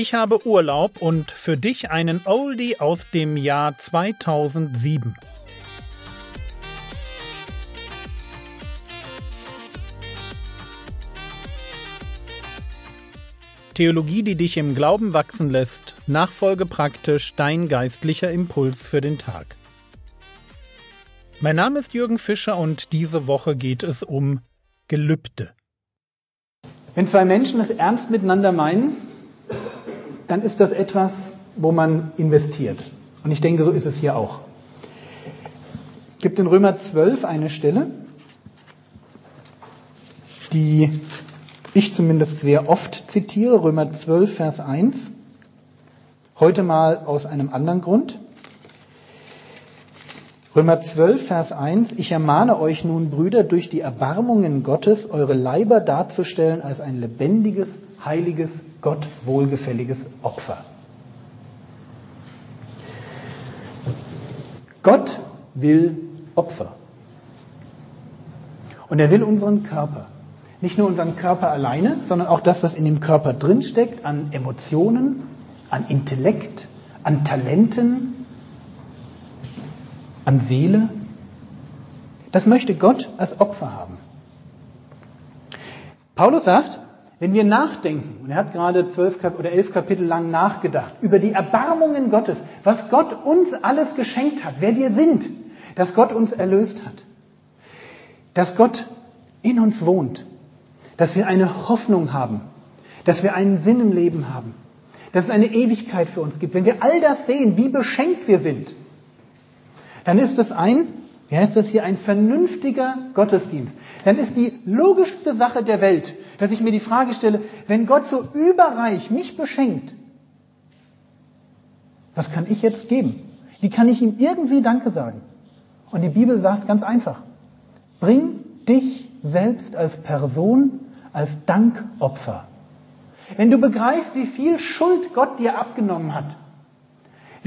Ich habe Urlaub und für dich einen Oldie aus dem Jahr 2007. Theologie, die dich im Glauben wachsen lässt, nachfolge praktisch dein geistlicher Impuls für den Tag. Mein Name ist Jürgen Fischer und diese Woche geht es um Gelübde. Wenn zwei Menschen es ernst miteinander meinen, dann ist das etwas, wo man investiert. Und ich denke, so ist es hier auch. Es gibt in Römer 12 eine Stelle, die ich zumindest sehr oft zitiere, Römer 12, Vers 1. Heute mal aus einem anderen Grund. Römer 12, Vers 1. Ich ermahne euch nun, Brüder, durch die Erbarmungen Gottes eure Leiber darzustellen als ein lebendiges, heiliges, Gott wohlgefälliges Opfer. Gott will Opfer. Und er will unseren Körper. Nicht nur unseren Körper alleine, sondern auch das, was in dem Körper drinsteckt, an Emotionen, an Intellekt, an Talenten, an Seele. Das möchte Gott als Opfer haben. Paulus sagt, wenn wir nachdenken, und er hat gerade zwölf oder elf Kapitel lang nachgedacht, über die Erbarmungen Gottes, was Gott uns alles geschenkt hat, wer wir sind, dass Gott uns erlöst hat, dass Gott in uns wohnt, dass wir eine Hoffnung haben, dass wir einen Sinn im Leben haben, dass es eine Ewigkeit für uns gibt. Wenn wir all das sehen, wie beschenkt wir sind, dann ist es ein wie heißt das hier, ein vernünftiger Gottesdienst, dann ist die logischste Sache der Welt, dass ich mir die Frage stelle, wenn Gott so überreich mich beschenkt, was kann ich jetzt geben? Wie kann ich ihm irgendwie Danke sagen? Und die Bibel sagt ganz einfach, bring dich selbst als Person, als Dankopfer. Wenn du begreifst, wie viel Schuld Gott dir abgenommen hat,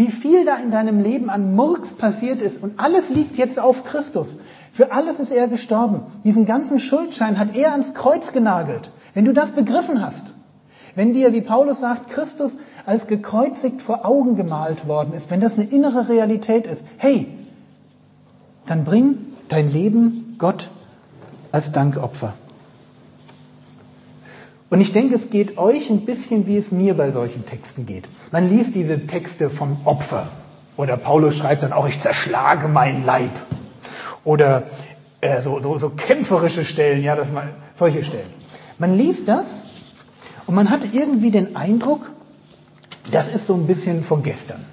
wie viel da in deinem Leben an Murks passiert ist und alles liegt jetzt auf Christus. Für alles ist er gestorben. Diesen ganzen Schuldschein hat er ans Kreuz genagelt. Wenn du das begriffen hast, wenn dir, wie Paulus sagt, Christus als gekreuzigt vor Augen gemalt worden ist, wenn das eine innere Realität ist, hey, dann bring dein Leben Gott als Dankopfer. Und ich denke, es geht euch ein bisschen, wie es mir bei solchen Texten geht. Man liest diese Texte vom Opfer. Oder Paulus schreibt dann auch, ich zerschlage meinen Leib. Oder äh, so, so, so kämpferische Stellen, ja, dass man, solche Stellen. Man liest das und man hat irgendwie den Eindruck, das ist so ein bisschen von gestern.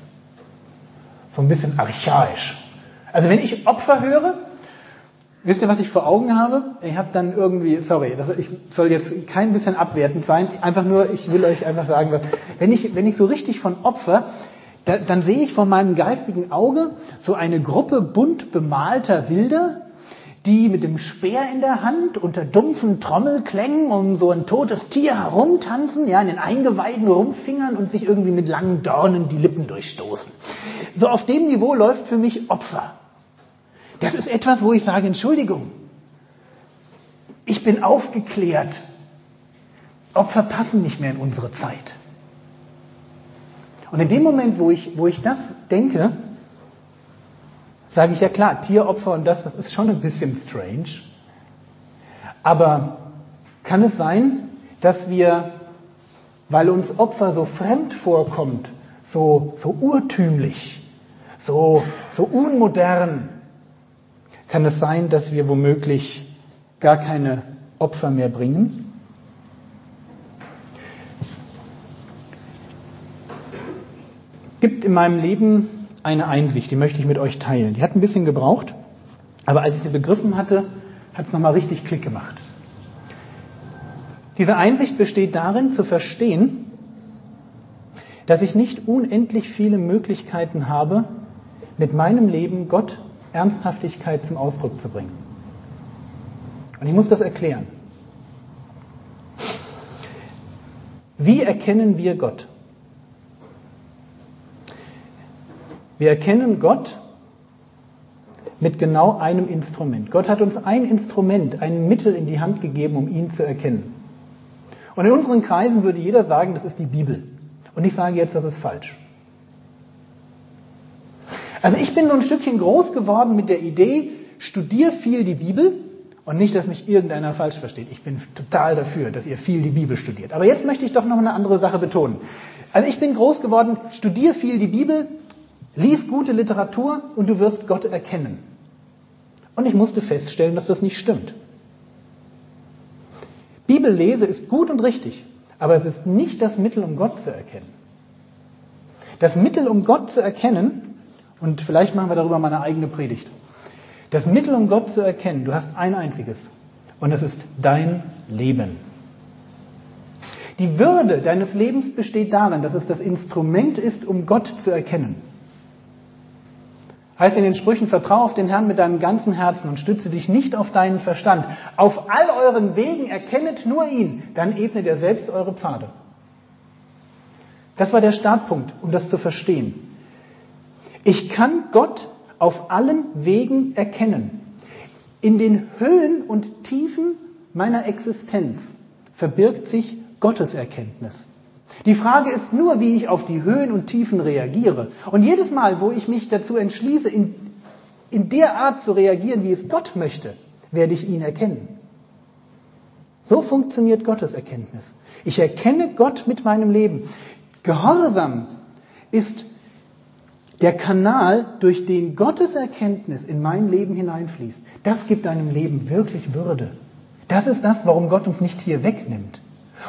So ein bisschen archaisch. Also wenn ich Opfer höre, Wisst ihr, was ich vor Augen habe? Ich habe dann irgendwie, sorry, das, ich soll jetzt kein bisschen abwertend sein, einfach nur, ich will euch einfach sagen, wenn ich, wenn ich so richtig von Opfer, da, dann sehe ich vor meinem geistigen Auge so eine Gruppe bunt bemalter Wilder, die mit dem Speer in der Hand unter dumpfen Trommelklängen um so ein totes Tier herumtanzen, ja, in den Eingeweiden rumfingern und sich irgendwie mit langen Dornen die Lippen durchstoßen. So auf dem Niveau läuft für mich Opfer. Das ist etwas, wo ich sage, Entschuldigung, ich bin aufgeklärt. Opfer passen nicht mehr in unsere Zeit. Und in dem Moment, wo ich, wo ich das denke, sage ich ja klar, Tieropfer und das, das ist schon ein bisschen strange. Aber kann es sein, dass wir, weil uns Opfer so fremd vorkommt, so, so urtümlich, so, so unmodern, kann es sein, dass wir womöglich gar keine Opfer mehr bringen? Gibt in meinem Leben eine Einsicht, die möchte ich mit euch teilen. Die hat ein bisschen gebraucht, aber als ich sie begriffen hatte, hat es nochmal richtig Klick gemacht. Diese Einsicht besteht darin, zu verstehen, dass ich nicht unendlich viele Möglichkeiten habe, mit meinem Leben Gott Ernsthaftigkeit zum Ausdruck zu bringen. Und ich muss das erklären. Wie erkennen wir Gott? Wir erkennen Gott mit genau einem Instrument. Gott hat uns ein Instrument, ein Mittel in die Hand gegeben, um ihn zu erkennen. Und in unseren Kreisen würde jeder sagen, das ist die Bibel. Und ich sage jetzt, das ist falsch. Also ich bin so ein Stückchen groß geworden mit der Idee, studier viel die Bibel und nicht, dass mich irgendeiner falsch versteht. Ich bin total dafür, dass ihr viel die Bibel studiert. Aber jetzt möchte ich doch noch eine andere Sache betonen. Also ich bin groß geworden, studier viel die Bibel, lies gute Literatur und du wirst Gott erkennen. Und ich musste feststellen, dass das nicht stimmt. Bibellese ist gut und richtig, aber es ist nicht das Mittel, um Gott zu erkennen. Das Mittel, um Gott zu erkennen, und vielleicht machen wir darüber mal eine eigene Predigt. Das Mittel, um Gott zu erkennen, du hast ein einziges, und es ist dein Leben. Die Würde deines Lebens besteht darin, dass es das Instrument ist, um Gott zu erkennen. Heißt in den Sprüchen, vertraue auf den Herrn mit deinem ganzen Herzen und stütze dich nicht auf deinen Verstand. Auf all euren Wegen erkennet nur ihn, dann ebnet er selbst eure Pfade. Das war der Startpunkt, um das zu verstehen. Ich kann Gott auf allen Wegen erkennen. In den Höhen und Tiefen meiner Existenz verbirgt sich Gotteserkenntnis. Die Frage ist nur, wie ich auf die Höhen und Tiefen reagiere. Und jedes Mal, wo ich mich dazu entschließe, in, in der Art zu reagieren, wie es Gott möchte, werde ich ihn erkennen. So funktioniert Gottes Erkenntnis. Ich erkenne Gott mit meinem Leben. Gehorsam ist der Kanal, durch den Gottes Erkenntnis in mein Leben hineinfließt. Das gibt deinem Leben wirklich Würde. Das ist das, warum Gott uns nicht hier wegnimmt.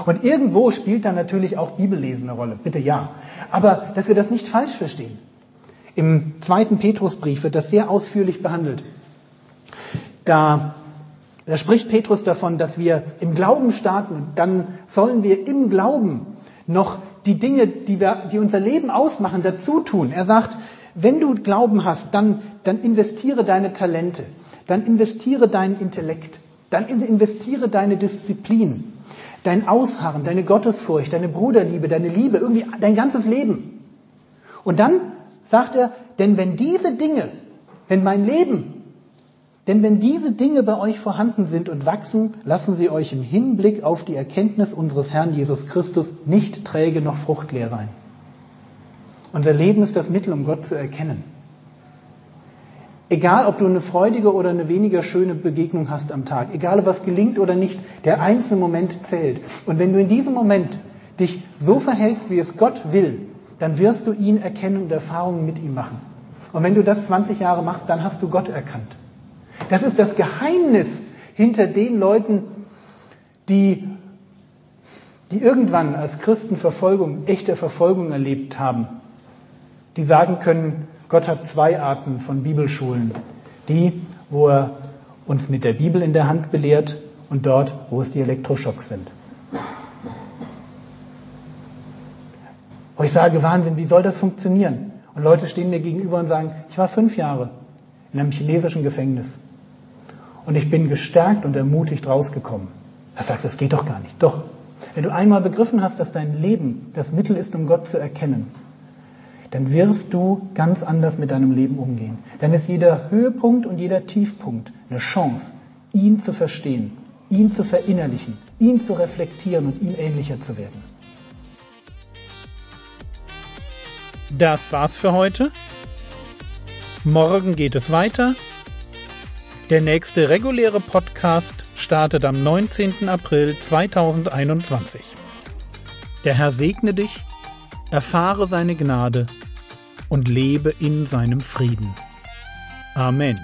Und irgendwo spielt dann natürlich auch Bibellesen eine Rolle, bitte ja. Aber dass wir das nicht falsch verstehen. Im zweiten Petrusbrief wird das sehr ausführlich behandelt. Da, da spricht Petrus davon, dass wir im Glauben starten. Dann sollen wir im Glauben noch die Dinge, die, wir, die unser Leben ausmachen, dazu tun. Er sagt, wenn du Glauben hast, dann, dann investiere deine Talente, dann investiere deinen Intellekt, dann investiere deine Disziplin, dein Ausharren, deine Gottesfurcht, deine Bruderliebe, deine Liebe, irgendwie dein ganzes Leben. Und dann sagt er, denn wenn diese Dinge, wenn mein Leben, denn wenn diese Dinge bei euch vorhanden sind und wachsen, lassen sie euch im Hinblick auf die Erkenntnis unseres Herrn Jesus Christus nicht träge noch fruchtleer sein. Unser Leben ist das Mittel, um Gott zu erkennen. Egal, ob du eine freudige oder eine weniger schöne Begegnung hast am Tag, egal, was gelingt oder nicht, der einzelne Moment zählt. Und wenn du in diesem Moment dich so verhältst, wie es Gott will, dann wirst du ihn erkennen und Erfahrungen mit ihm machen. Und wenn du das 20 Jahre machst, dann hast du Gott erkannt. Das ist das Geheimnis hinter den Leuten, die, die irgendwann als Christen Verfolgung, echte Verfolgung erlebt haben. Die sagen können, Gott hat zwei Arten von Bibelschulen. Die, wo er uns mit der Bibel in der Hand belehrt und dort, wo es die Elektroschocks sind. Wo ich sage, Wahnsinn, wie soll das funktionieren? Und Leute stehen mir gegenüber und sagen, ich war fünf Jahre in einem chinesischen Gefängnis. Und ich bin gestärkt und ermutigt rausgekommen. Da sagst du, das geht doch gar nicht. Doch. Wenn du einmal begriffen hast, dass dein Leben das Mittel ist, um Gott zu erkennen, dann wirst du ganz anders mit deinem Leben umgehen. Dann ist jeder Höhepunkt und jeder Tiefpunkt eine Chance, ihn zu verstehen, ihn zu verinnerlichen, ihn zu reflektieren und ihm ähnlicher zu werden. Das war's für heute. Morgen geht es weiter. Der nächste reguläre Podcast startet am 19. April 2021. Der Herr segne dich erfahre seine Gnade und lebe in seinem Frieden. Amen.